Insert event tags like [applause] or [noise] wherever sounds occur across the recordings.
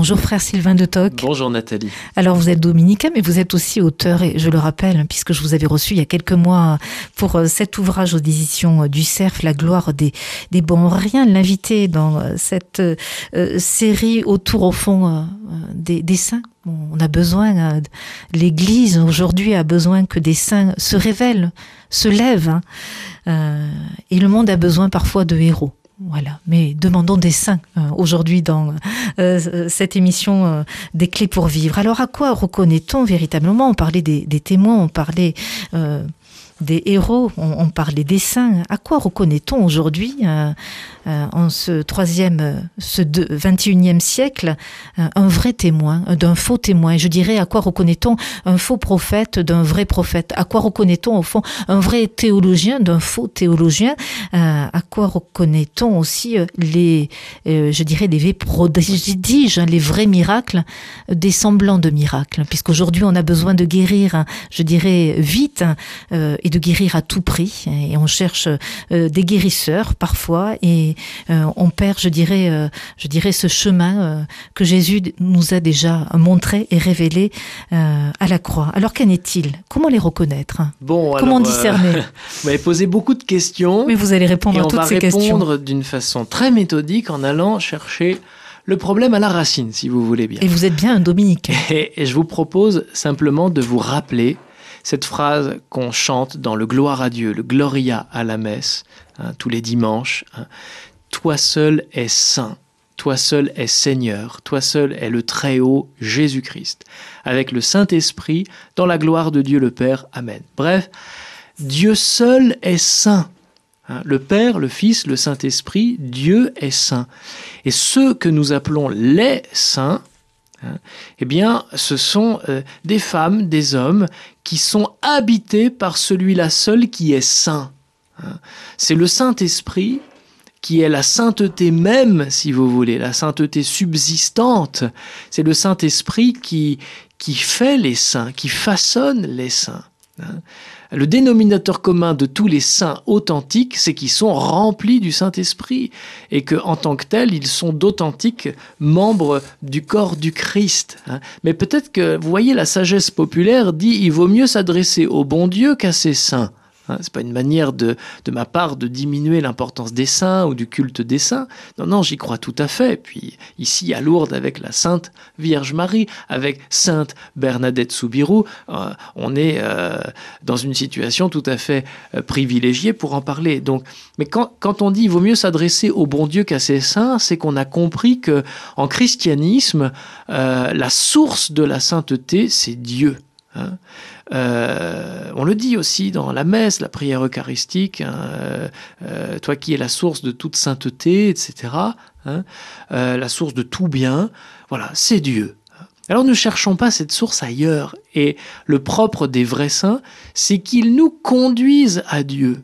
Bonjour frère Sylvain de Toc. Bonjour Nathalie. Alors vous êtes dominicain, mais vous êtes aussi auteur, et je le rappelle, puisque je vous avais reçu il y a quelques mois pour euh, cet ouvrage aux éditions euh, du Cerf, La gloire des, des bons rien, l'invité dans euh, cette série autour au fond des, des saints. On a besoin, l'Église aujourd'hui a besoin que des saints se révèlent, se lèvent, hein. et le monde a besoin parfois de héros. Voilà, mais demandons des saints euh, aujourd'hui dans euh, cette émission euh, des clés pour vivre. Alors à quoi reconnaît-on véritablement? On parlait des, témoins, on parlait des héros, on, parlait des saints. À quoi reconnaît-on aujourd'hui, euh, euh, en ce troisième, ce 21e siècle, euh, un vrai témoin, d'un faux témoin? Je dirais, à quoi reconnaît-on un faux prophète d'un vrai prophète? À quoi reconnaît-on, au fond, un vrai théologien d'un faux théologien? À quoi reconnaît-on aussi les, je dirais, les vrais prodiges, les vrais miracles, des semblants de miracles? Puisqu'aujourd'hui, on a besoin de guérir, je dirais, vite, et de guérir à tout prix. Et on cherche euh, des guérisseurs parfois, et euh, on perd, je dirais, euh, je dirais, ce chemin que Jésus nous a déjà montré et révélé à la croix. Alors qu'en est-il? Comment les reconnaître? Bon, comment discerner? [laughs] Vous m'avez posé beaucoup de questions. Mais vous allez répondre à toutes ces questions. On va répondre d'une façon très méthodique en allant chercher le problème à la racine, si vous voulez bien. Et vous êtes bien un dominique. et je vous propose simplement de vous rappeler cette phrase qu'on chante dans le Gloire à Dieu, le Gloria à la messe, hein, tous les dimanches. Hein. Toi seul es saint, toi seul es Seigneur, toi seul es le Très-Haut Jésus-Christ, avec le Saint-Esprit, dans la gloire de Dieu le Père. Amen. Bref, Dieu seul est saint. Hein. Le Père, le Fils, le Saint-Esprit, Dieu est saint. Et ceux que nous appelons les saints, Hein. eh bien, ce sont euh, des femmes, des hommes qui sont habités par celui-là seul qui est saint. Hein. C'est le Saint-Esprit qui est la sainteté même, si vous voulez, la sainteté subsistante. C'est le Saint-Esprit qui, qui fait les saints, qui façonne les saints. Hein. Le dénominateur commun de tous les saints authentiques, c'est qu'ils sont remplis du Saint-Esprit et que, en tant que tels, ils sont d'authentiques membres du corps du Christ. Hein. Mais peut-être que, vous voyez, la sagesse populaire dit il vaut mieux s'adresser au bon Dieu qu'à ses saints. Hein, c'est pas une manière de, de ma part de diminuer l'importance des saints ou du culte des saints. Non, non, j'y crois tout à fait. Puis ici à Lourdes avec la Sainte Vierge Marie, avec Sainte Bernadette Soubirou, euh, on est euh, dans une situation tout à fait euh, privilégiée pour en parler. Donc, mais quand, quand on dit il vaut mieux s'adresser au bon Dieu qu'à ses saints, c'est qu'on a compris que en christianisme, la source de la sainteté, c'est Dieu. Hein. Euh, on le dit aussi dans la messe, la prière eucharistique, hein, euh, euh, toi qui es la source de toute sainteté, etc., hein, la source de tout bien, voilà, c'est Dieu. Alors ne cherchons pas cette source ailleurs. Et le propre des vrais saints, c'est qu'ils nous conduisent à Dieu.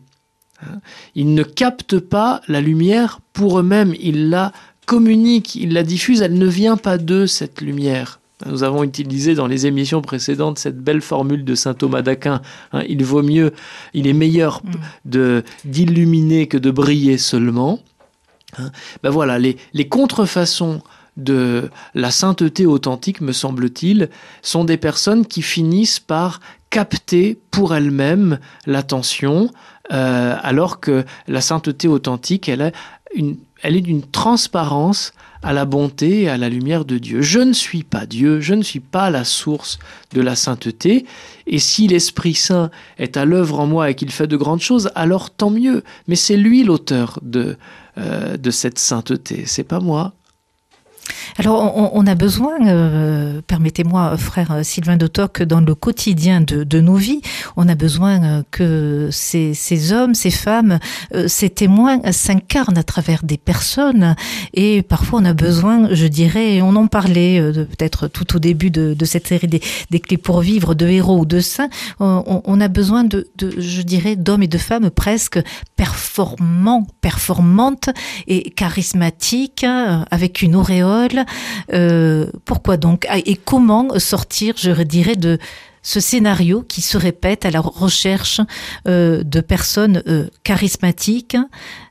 Ils ne captent pas la lumière pour eux-mêmes, ils la communiquent, ils la diffusent, elle ne vient pas d'eux, cette lumière. Nous avons utilisé dans les émissions précédentes cette belle formule de saint Thomas d'Aquin. Hein, il vaut mieux, il est meilleur mm. de d'illuminer que de briller seulement. Hein. ben voilà, les, les contrefaçons de la sainteté authentique, me semble-t-il, sont des personnes qui finissent par capter pour elles-mêmes l'attention, euh, alors que la sainteté authentique, elle, elle est d'une transparence à la bonté et à la lumière de Dieu. Je ne suis pas Dieu, je ne suis pas la source de la sainteté, et si l'Esprit Saint est à l'œuvre en moi et qu'il fait de grandes choses, alors tant mieux, mais c'est lui l'auteur de, euh, de cette sainteté, c'est pas moi. Alors, on, a besoin, euh, permettez-moi, frère Sylvain de Toc, dans le quotidien de, nos vies, on a besoin euh, que ces, hommes, ces femmes, euh, ces témoins s'incarnent à travers des personnes. Et parfois, on a besoin, je dirais, on en parlait peut-être tout au début de, cette série des, clés pour vivre, de héros ou de saints. On, a besoin de, je dirais, d'hommes et de femmes presque performants, performantes et charismatiques, avec une auréole euh, pourquoi donc? Ah, Et comment sortir, je dirais, de ce scénario qui se répète à la recherche euh, de personnes euh, charismatiques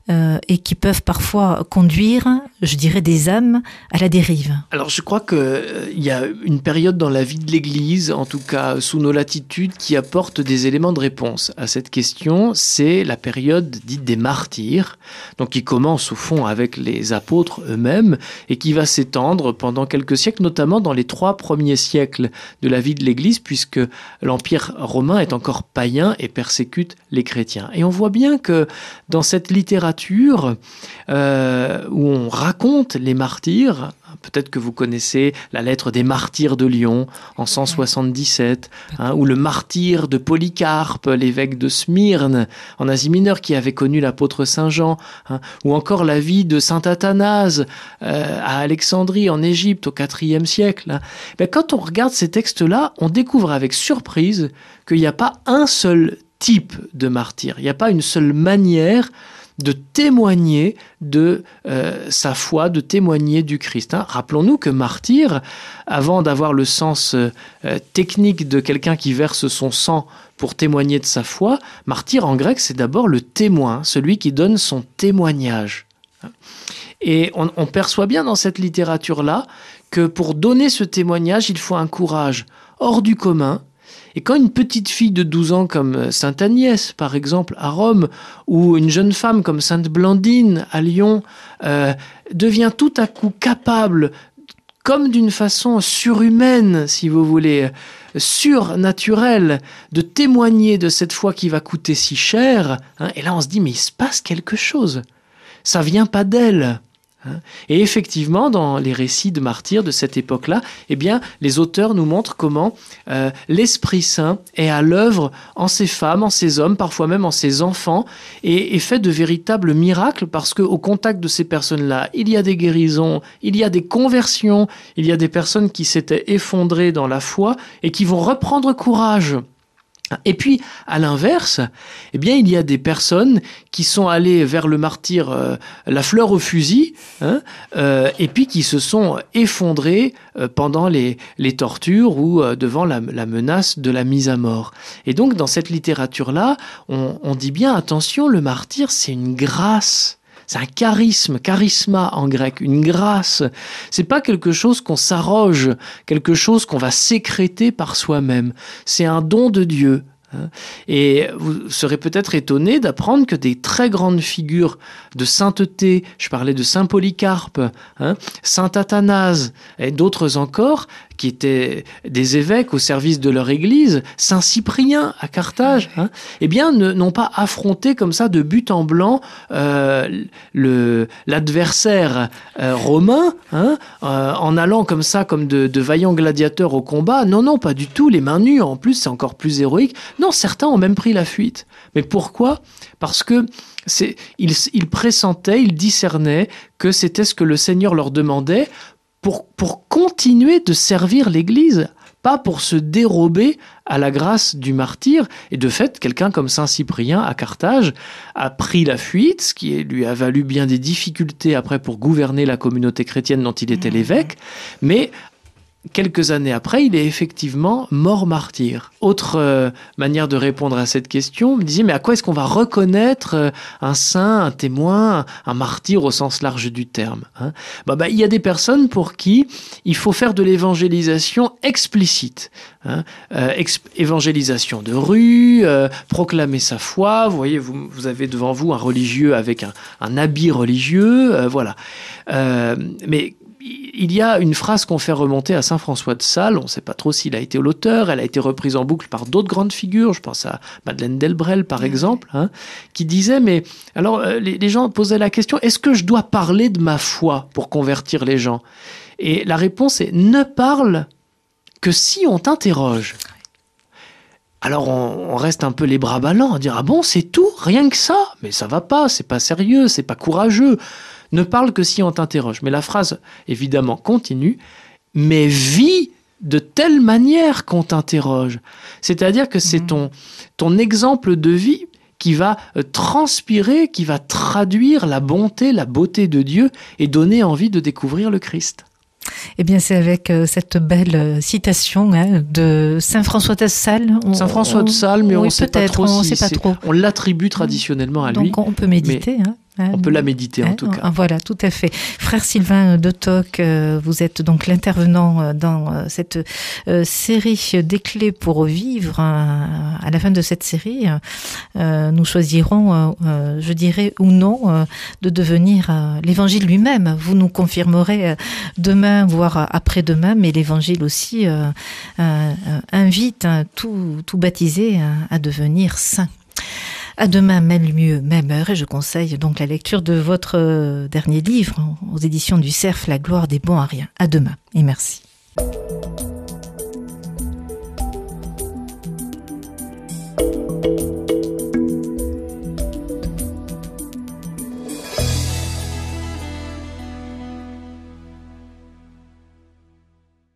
euh, et qui peuvent parfois conduire, je dirais, des âmes à la dérive. Alors je crois qu'il euh, y a une période dans la vie de l'Église, en tout cas sous nos latitudes, qui apporte des éléments de réponse à cette question. C'est la période dite des martyrs, donc qui commence au fond avec les apôtres eux-mêmes et qui va s'étendre pendant quelques siècles, notamment dans les trois premiers siècles de la vie de l'Église, puisque l'Empire romain est encore païen et persécute les chrétiens. Et on voit bien que dans cette littérature, euh, où on raconte les martyrs. Peut-être que vous connaissez la lettre des martyrs de Lyon en 177, hein, ou le martyr de Polycarpe, l'évêque de Smyrne en Asie mineure qui avait connu l'apôtre Saint Jean, hein, ou encore la vie de Saint Athanase euh, à Alexandrie en Égypte au IVe siècle. Hein. Ben, quand on regarde ces textes-là, on découvre avec surprise qu'il n'y a pas un seul type de martyr, il n'y a pas une seule manière de témoigner de euh, sa foi, de témoigner du Christ. Hein. Rappelons-nous que martyr, avant d'avoir le sens euh, technique de quelqu'un qui verse son sang pour témoigner de sa foi, martyr en grec, c'est d'abord le témoin, celui qui donne son témoignage. Et on, on perçoit bien dans cette littérature-là que pour donner ce témoignage, il faut un courage hors du commun, et quand une petite fille de 12 ans comme euh, Sainte Agnès, par exemple, à Rome, ou une jeune femme comme Sainte Blandine à Lyon, euh, devient tout à coup capable, comme d'une façon surhumaine, si vous voulez, surnaturelle, de témoigner de cette foi qui va coûter si cher, hein, et là on se dit, mais il se passe quelque chose. Ça vient pas d'elle. Hein. Et effectivement, dans les récits de martyrs de cette époque-là, eh bien, les auteurs nous montrent comment euh, l'Esprit Saint est à l'œuvre en ces femmes, en ces hommes, parfois même en ces enfants, et, fait de véritables miracles parce qu'au contact de ces personnes-là, il y a des guérisons, il y a des conversions, il y a des personnes qui s'étaient effondrées dans la foi et qui vont reprendre courage. Et puis, à l'inverse, eh bien, il y a des personnes qui sont allées vers le martyr, euh, la fleur au fusil, hein, euh, et puis qui se sont effondrées euh, pendant les, les, tortures ou devant la, la, menace de la mise à mort. Et donc, dans cette littérature-là, on, on dit bien, attention, le martyr, c'est une grâce. C'est un charisme, charisma en grec, une grâce. C'est pas quelque chose qu'on s'arroge, quelque chose qu'on va sécréter par soi-même. C'est un don de Dieu. Hein. Et vous serez peut-être étonné d'apprendre que des très grandes figures de sainteté, je parlais de Saint Polycarpe, hein, Saint Athanase et d'autres encore, qui étaient des évêques au service de leur église, Saint Cyprien à Carthage, hein, eh bien, n'ont pas affronté comme ça de but en blanc euh, l'adversaire euh, romain hein, euh, en allant comme ça, comme de, de, vaillants gladiateurs au combat. Non, non, pas du tout, les mains nues. En plus, c'est encore plus héroïque. Non, certains ont même pris la fuite. Mais pourquoi? Parce que c'est, ils, ils pressentaient, ils discernaient que c'était ce que le Seigneur leur demandait pour, pour continuer de servir l'Église, pas pour se dérober à la grâce du martyr. Et de fait, quelqu'un comme Saint Cyprien à Carthage a pris la fuite, ce qui lui a valu bien des difficultés après pour gouverner la communauté chrétienne dont il était mmh. l'évêque, mais quelques années après, il est effectivement mort martyr. Autre euh, manière de répondre à cette question, me disait, mais à quoi est-ce qu'on va reconnaître euh, un saint, un témoin, un martyr au sens large du terme hein? Bah, bah, Il y a des personnes pour qui il faut faire de l'évangélisation explicite. Hein euh, évangélisation de rue, proclamer sa foi. Vous voyez, vous, vous, avez devant vous un religieux avec un, un habit religieux. voilà. mais il y a une phrase qu'on fait remonter à Saint François de Sales, on ne sait pas trop s'il a été l'auteur, elle a été reprise en boucle par d'autres grandes figures, je pense à Madeleine Delbrel par exemple, hein, qui disait, mais alors euh, les, gens posaient la question, est-ce que je dois parler de ma foi pour convertir les gens? Et la réponse est, ne parle que si on t'interroge. Alors on, reste un peu les bras ballants, à dire, ah bon, c'est tout, rien que ça, mais ça va pas, c'est pas sérieux, c'est pas courageux ne parle que si on t'interroge. Mais la phrase, évidemment, continue, mais vis de telle manière qu'on t'interroge. C'est-à-dire que c'est mmh. ton, ton exemple de vie qui va euh, transpirer, qui va traduire la bonté, la beauté de Dieu et donner envie de découvrir le Christ. Eh bien, c'est avec euh, cette belle euh, citation hein, de Saint François de Sales. Saint François de Sales, mais oui, on sait pas trop. on si sait pas trop. On l'attribue traditionnellement à lui. Donc, on peut méditer. hein. On peut la méditer en Hein, tout cas. Voilà, tout à fait. Frère Sylvain de Toc, euh, vous êtes donc l'intervenant euh, dans euh, cette série des clés pour vivre. À la fin de cette série, nous choisirons, je dirais, ou non, de devenir l'Évangile lui-même. Vous nous confirmerez demain, voire après-demain, mais l'Évangile aussi invite hein, tout, tout baptisé euh, à devenir saint. À demain, même mieux, même heure, et je conseille donc la lecture de votre euh, dernier livre aux éditions du Cerf, La gloire des bons à rien. À demain, et merci.